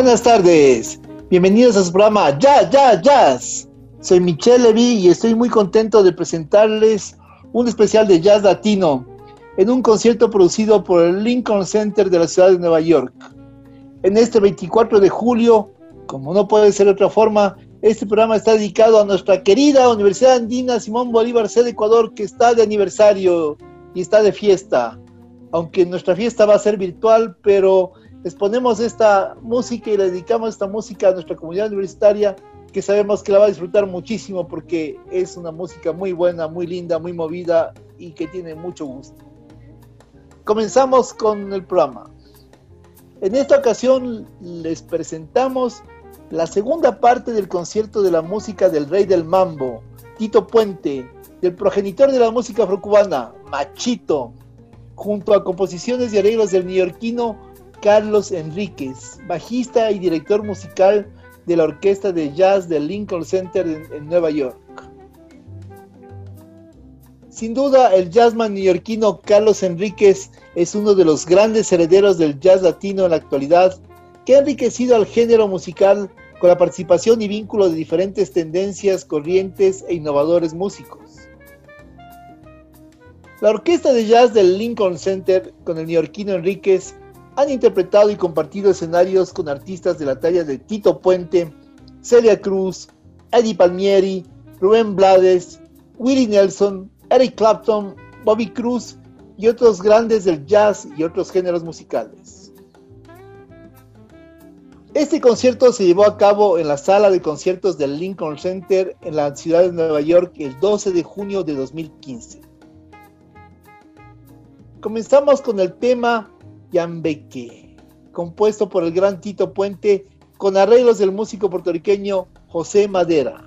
Buenas tardes, bienvenidos a su programa Ya, Ya, Jazz. Soy Michelle Levy y estoy muy contento de presentarles un especial de jazz latino en un concierto producido por el Lincoln Center de la ciudad de Nueva York. En este 24 de julio, como no puede ser de otra forma, este programa está dedicado a nuestra querida Universidad Andina Simón Bolívar C de Ecuador, que está de aniversario y está de fiesta. Aunque nuestra fiesta va a ser virtual, pero exponemos esta música y le dedicamos esta música a nuestra comunidad universitaria que sabemos que la va a disfrutar muchísimo porque es una música muy buena, muy linda, muy movida y que tiene mucho gusto. Comenzamos con el programa. En esta ocasión les presentamos la segunda parte del concierto de la música del rey del mambo, Tito Puente, del progenitor de la música afrocubana, Machito, junto a composiciones y arreglos del neoyorquino Carlos Enríquez, bajista y director musical de la orquesta de jazz del Lincoln Center en, Nueva York. Sin duda, el jazzman neoyorquino Carlos Enríquez es uno de los grandes herederos del jazz latino en la actualidad, que ha enriquecido al género musical con la participación y vínculo de diferentes tendencias, corrientes e innovadores músicos. La orquesta de jazz del Lincoln Center con el neoyorquino Enríquez han interpretado y compartido escenarios con artistas de la talla de Tito Puente, Celia Cruz, Eddie Palmieri, Rubén Blades, Willie Nelson, Eric Clapton, Bobby Cruz y otros grandes del jazz y otros géneros musicales. Este concierto se llevó a cabo en la sala de conciertos del Lincoln Center en la ciudad de Nueva York el 12 de junio de 2015. Comenzamos con el tema Yambeque, compuesto por el gran Tito Puente con arreglos del músico puertorriqueño José Madera.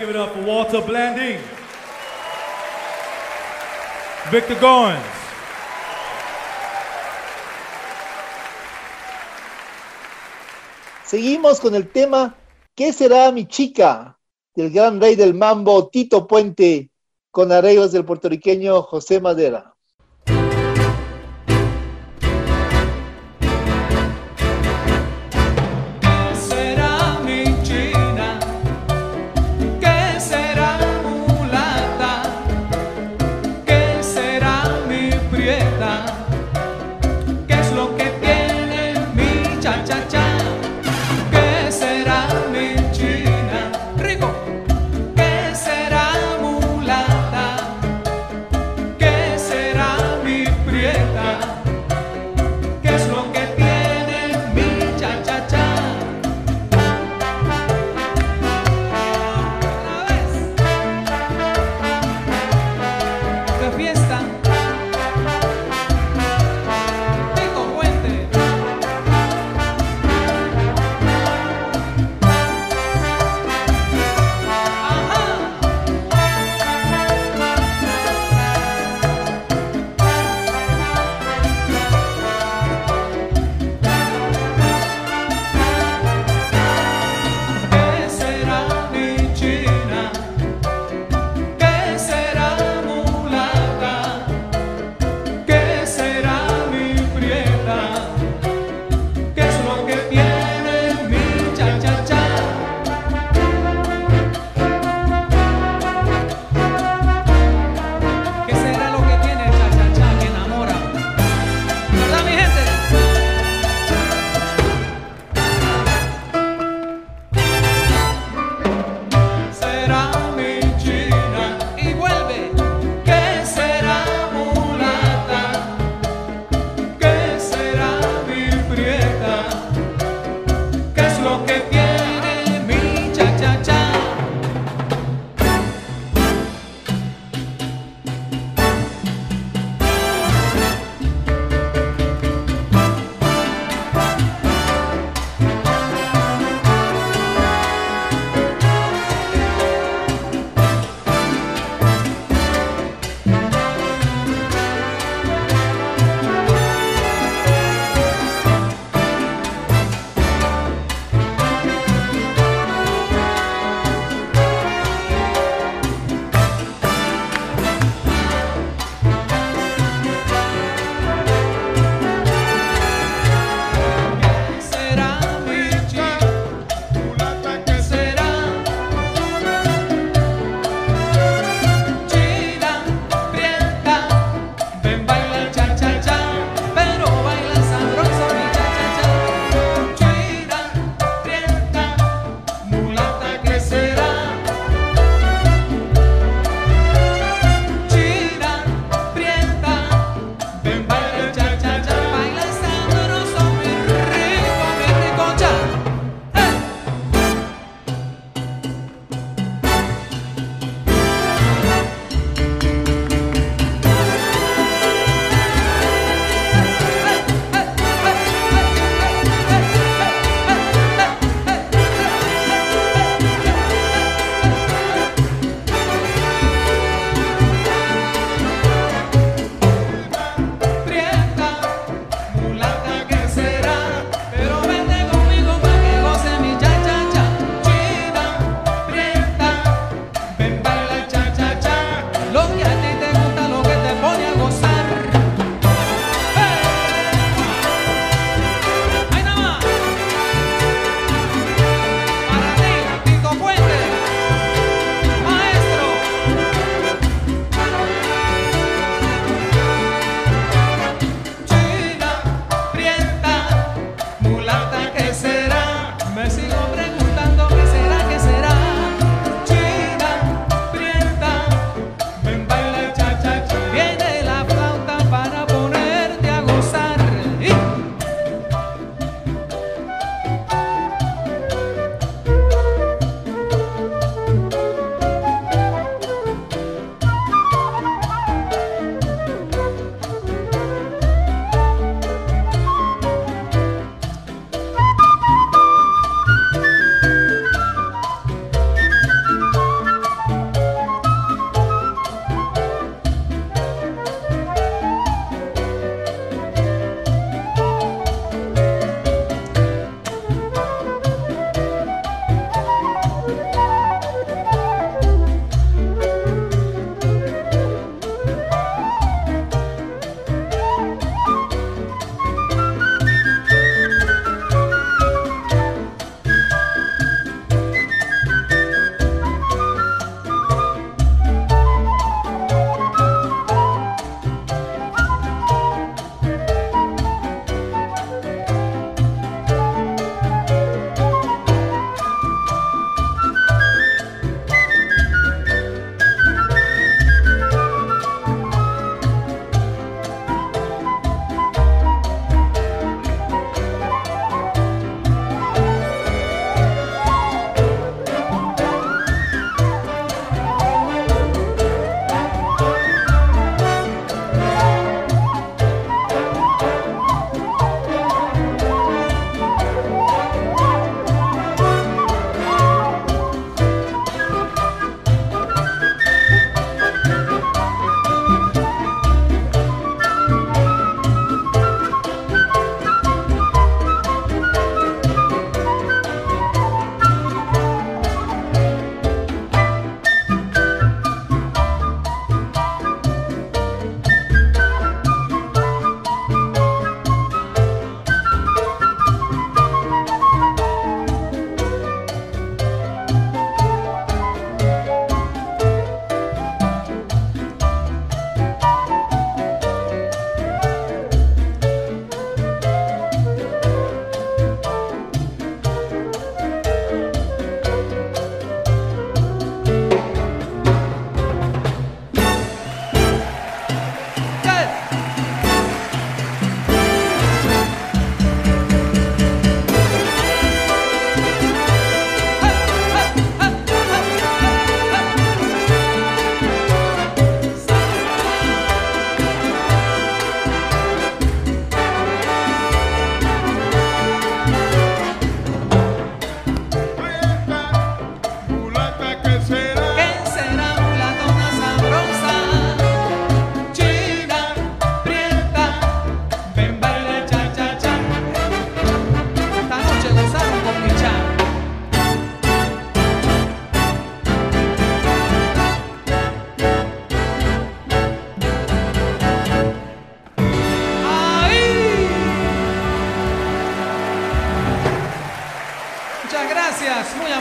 Walter Blanding. Victor Goins. Seguimos con el tema ¿Qué será mi chica? del gran rey del mambo Tito Puente con arreglos del puertorriqueño José Madera.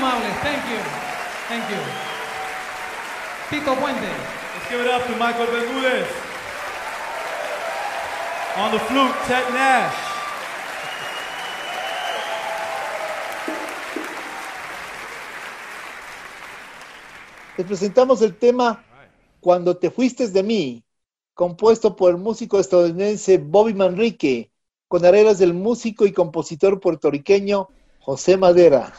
Thank you. Thank you. Tito Puente. Let's give it up to Michael Bermudez. On the flute, Ted Nash. Les presentamos el tema Cuando te fuiste de mí, compuesto por el músico estadounidense Bobby Manrique, con arreglos del músico y compositor puertorriqueño José Madera.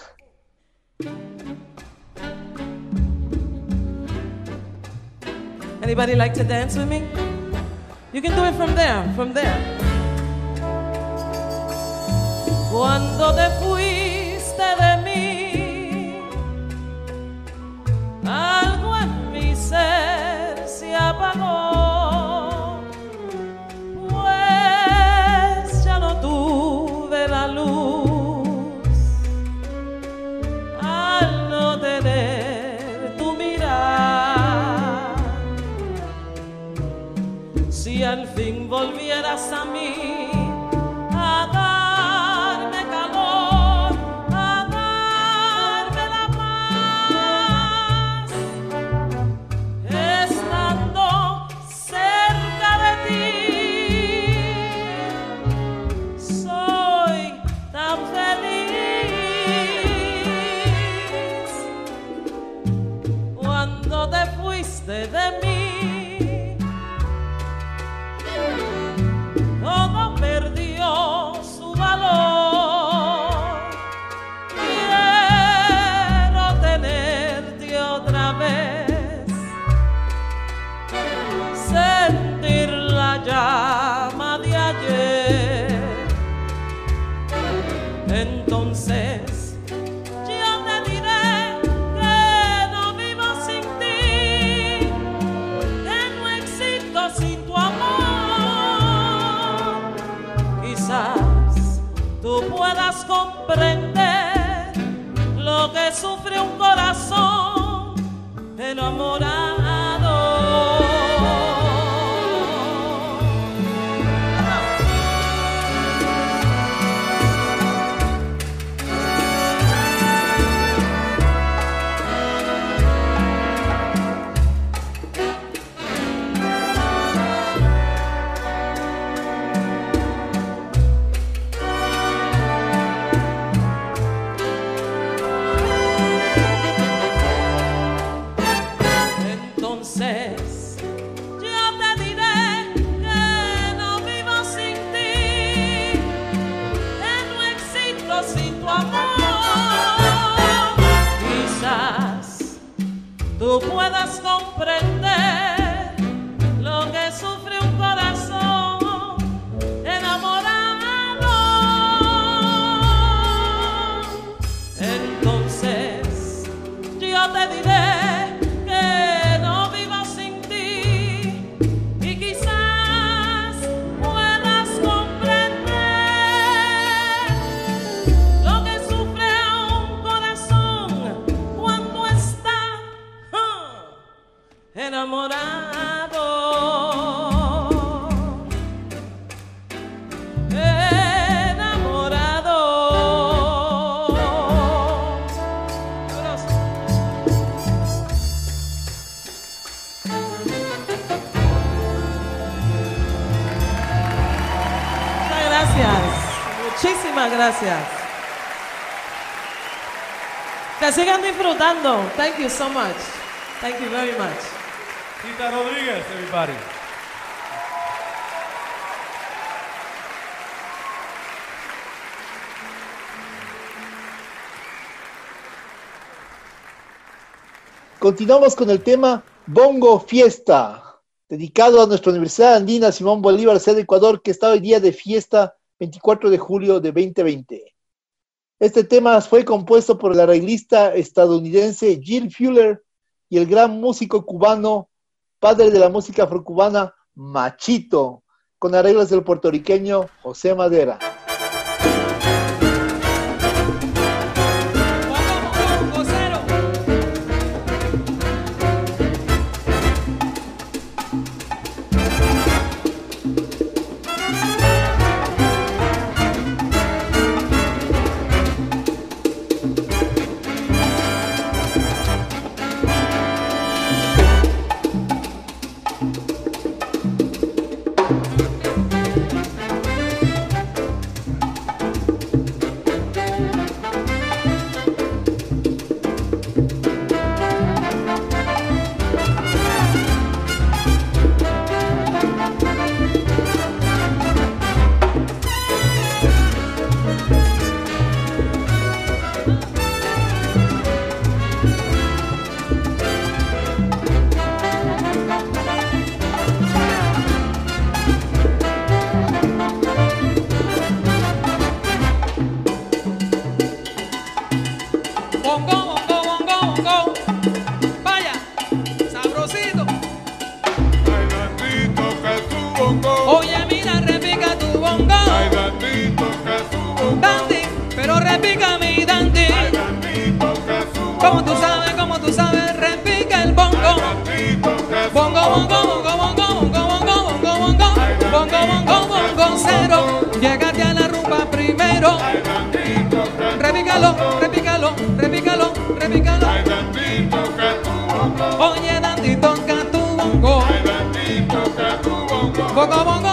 Anybody like to dance with me? You can do it from there, from there. Cuando te fuiste de mí, algo en mi ser se apagó, volvieras a mí a darme innamorado. Disfrutando. Thank you so much. Thank you very much. Tita Rodriguez, everybody. Continuamos con el tema Bongo Fiesta, dedicado a nuestra Universidad Andina Simón Bolívar, sede Ecuador, que está hoy día de fiesta 24 de julio de 2020. Este tema fue compuesto por el arreglista estadounidense Jill Fuller y el gran músico cubano, padre de la música afrocubana, Machito, con arreglos del puertorriqueño José Madera. bongo bongo bongo.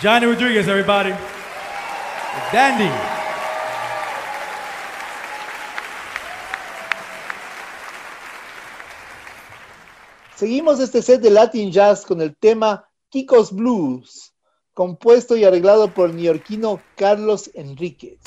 Johnny Rodriguez, everybody. Dandy. Seguimos este set de Latin Jazz con el tema Kiko's Blues, compuesto y arreglado por el neoyorquino Carlos Enríquez.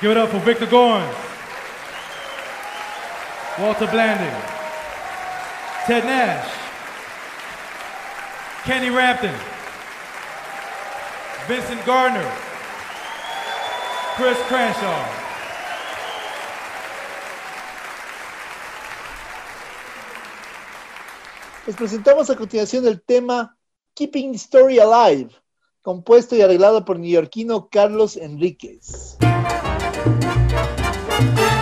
Give it up for Victor Gorn, Walter Blanding, Ted Nash, Kenny Rampton, Vincent Gardner, Chris Cranshaw. Les presentamos a continuación el tema Keeping Story Alive, compuesto y arreglado por neoyorquino Carlos Enríquez. Thank you.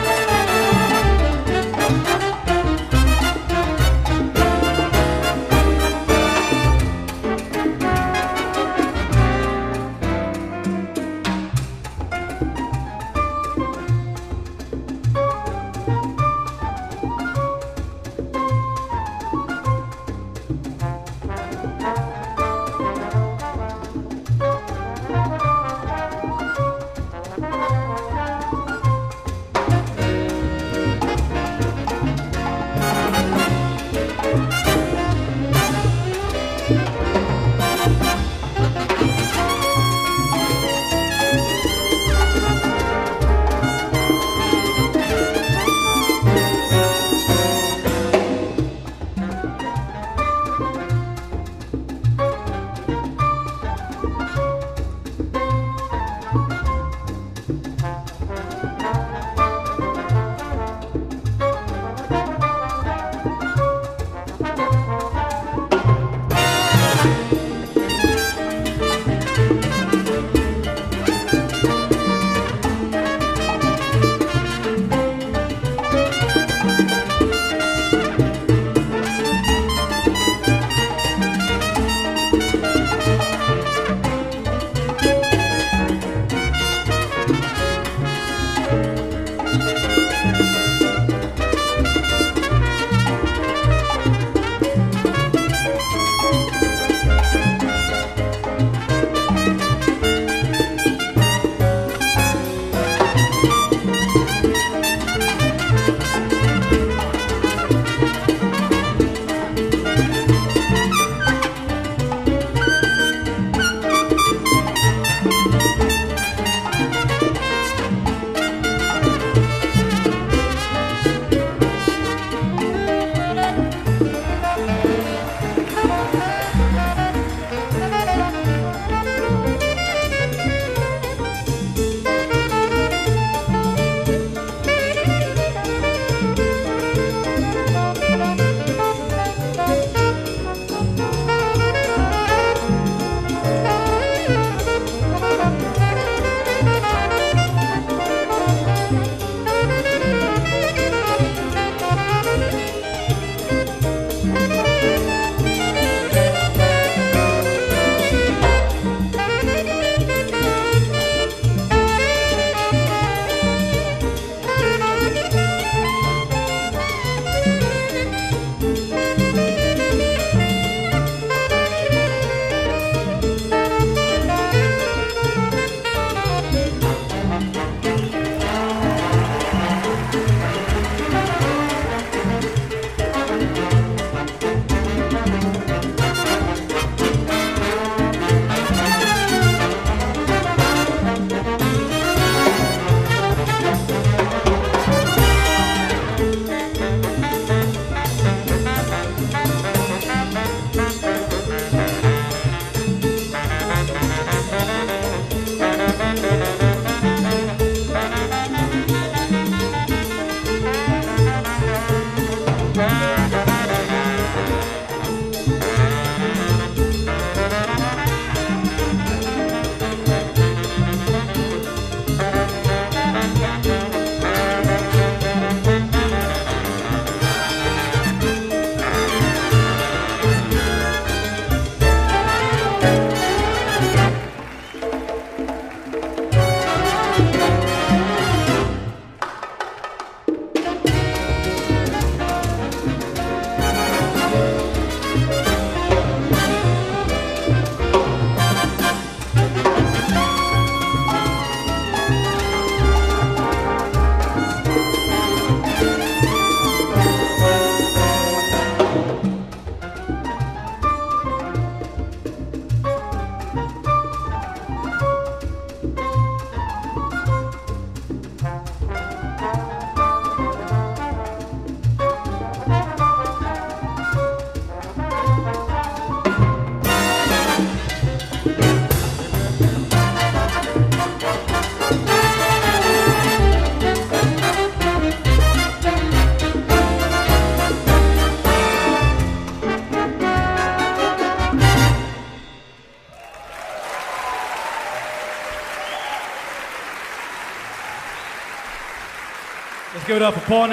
up Paul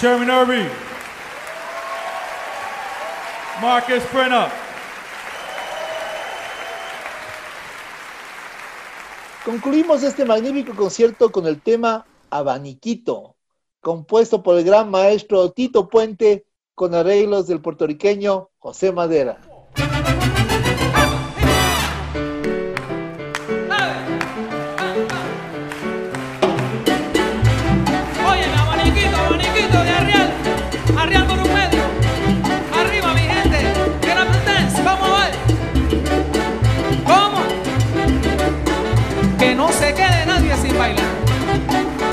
Sherman Irby, Marcus Concluimos este magnífico concierto con el tema Abaniquito, compuesto por el gran maestro Tito Puente con arreglos del puertorriqueño José Madera. nadie sin bailar.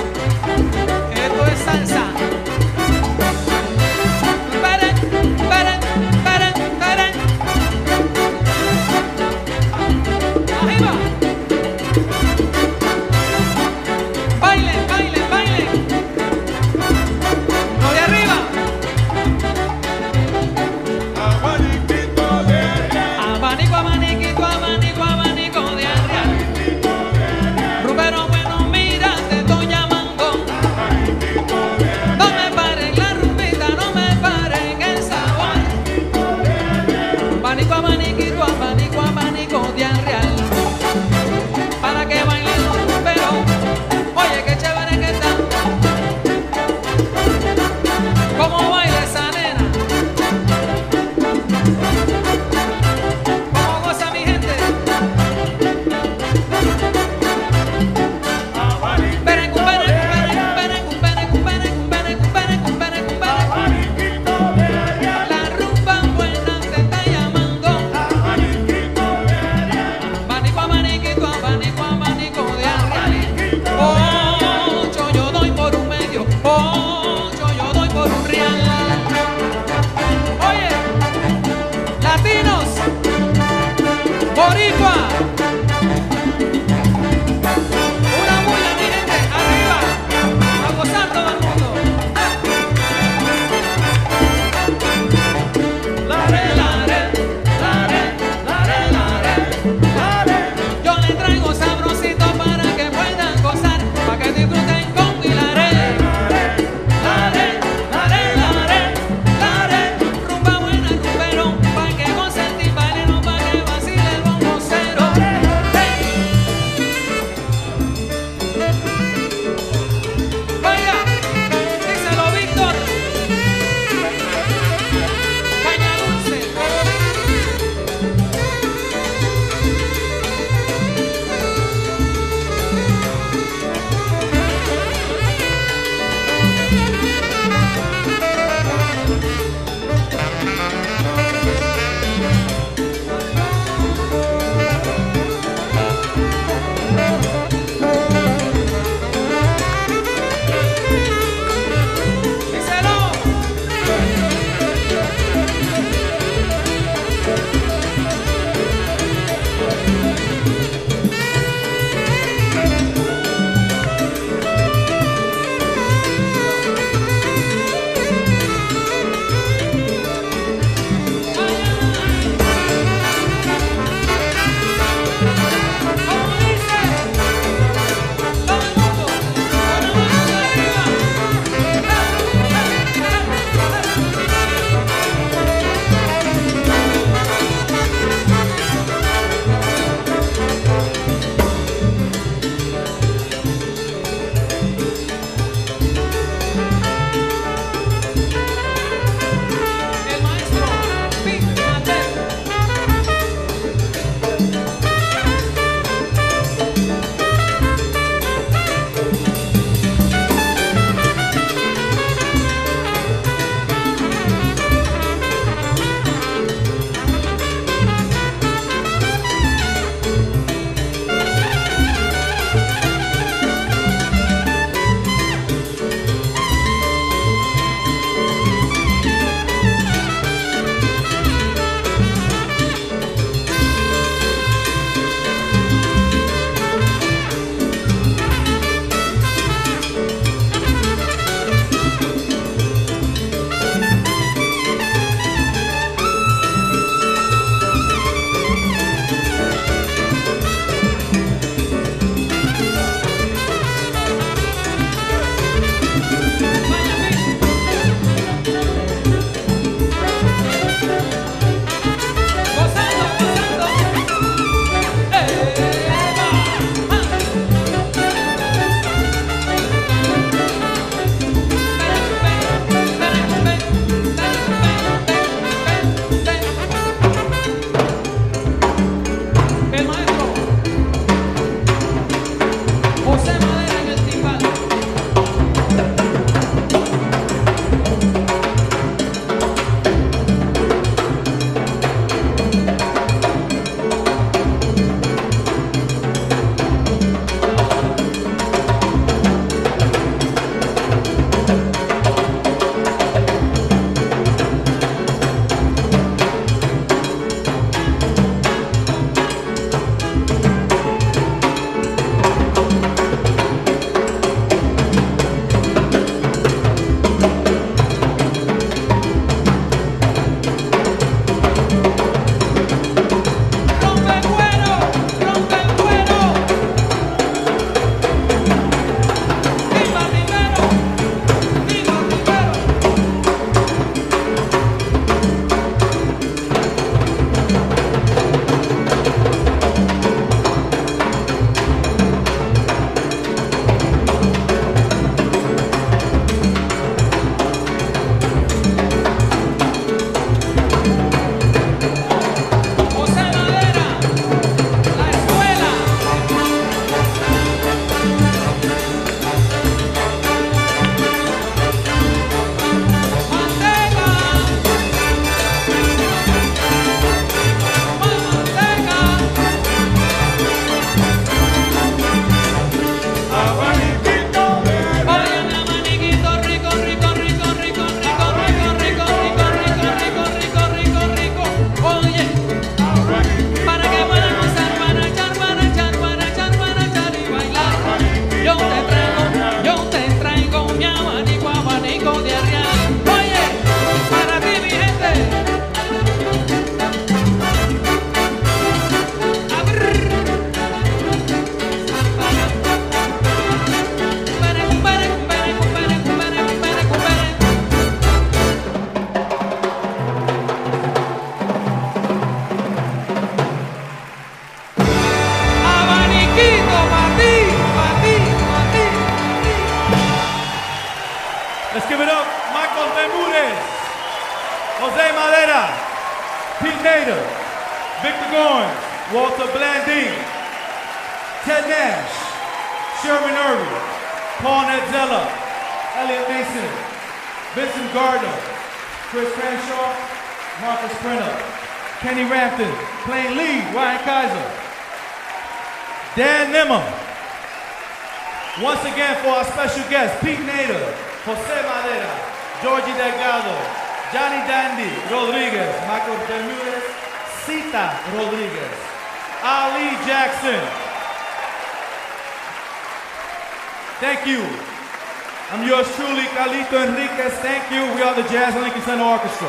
Jazz Lincoln Center Orchestra.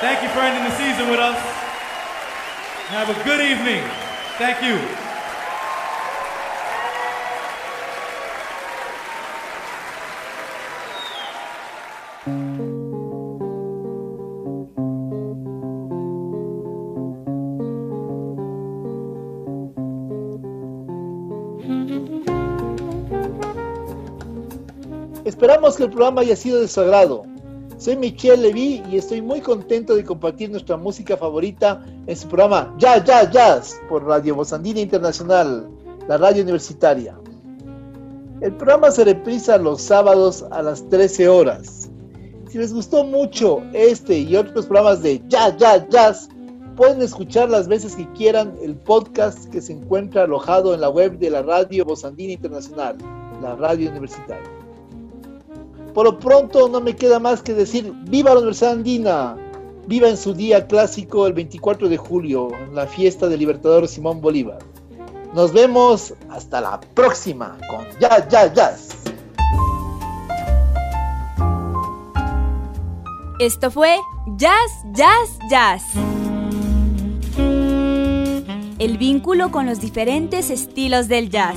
Thank you for ending the season with us. Have a good evening. Thank you. Esperamos que el programa haya sido de su agrado. Soy Michelle Levy y estoy muy contento de compartir nuestra música favorita en su programa Ya Ya Jazz por Radio Bozandina Internacional, la radio universitaria. El programa se reprisa los sábados a las 13 horas. Si les gustó mucho este y otros programas de Ya Ya Jazz, pueden escuchar las veces que quieran el podcast que se encuentra alojado en la web de la Radio Bozandina Internacional, la radio universitaria. Por lo pronto no me queda más que decir viva la Universidad Andina, viva en su día clásico el 24 de julio, la fiesta del Libertador Simón Bolívar. Nos vemos hasta la próxima con Ya Ya Jazz. Esto fue Jazz, Jazz, Jazz. El vínculo con los diferentes estilos del jazz.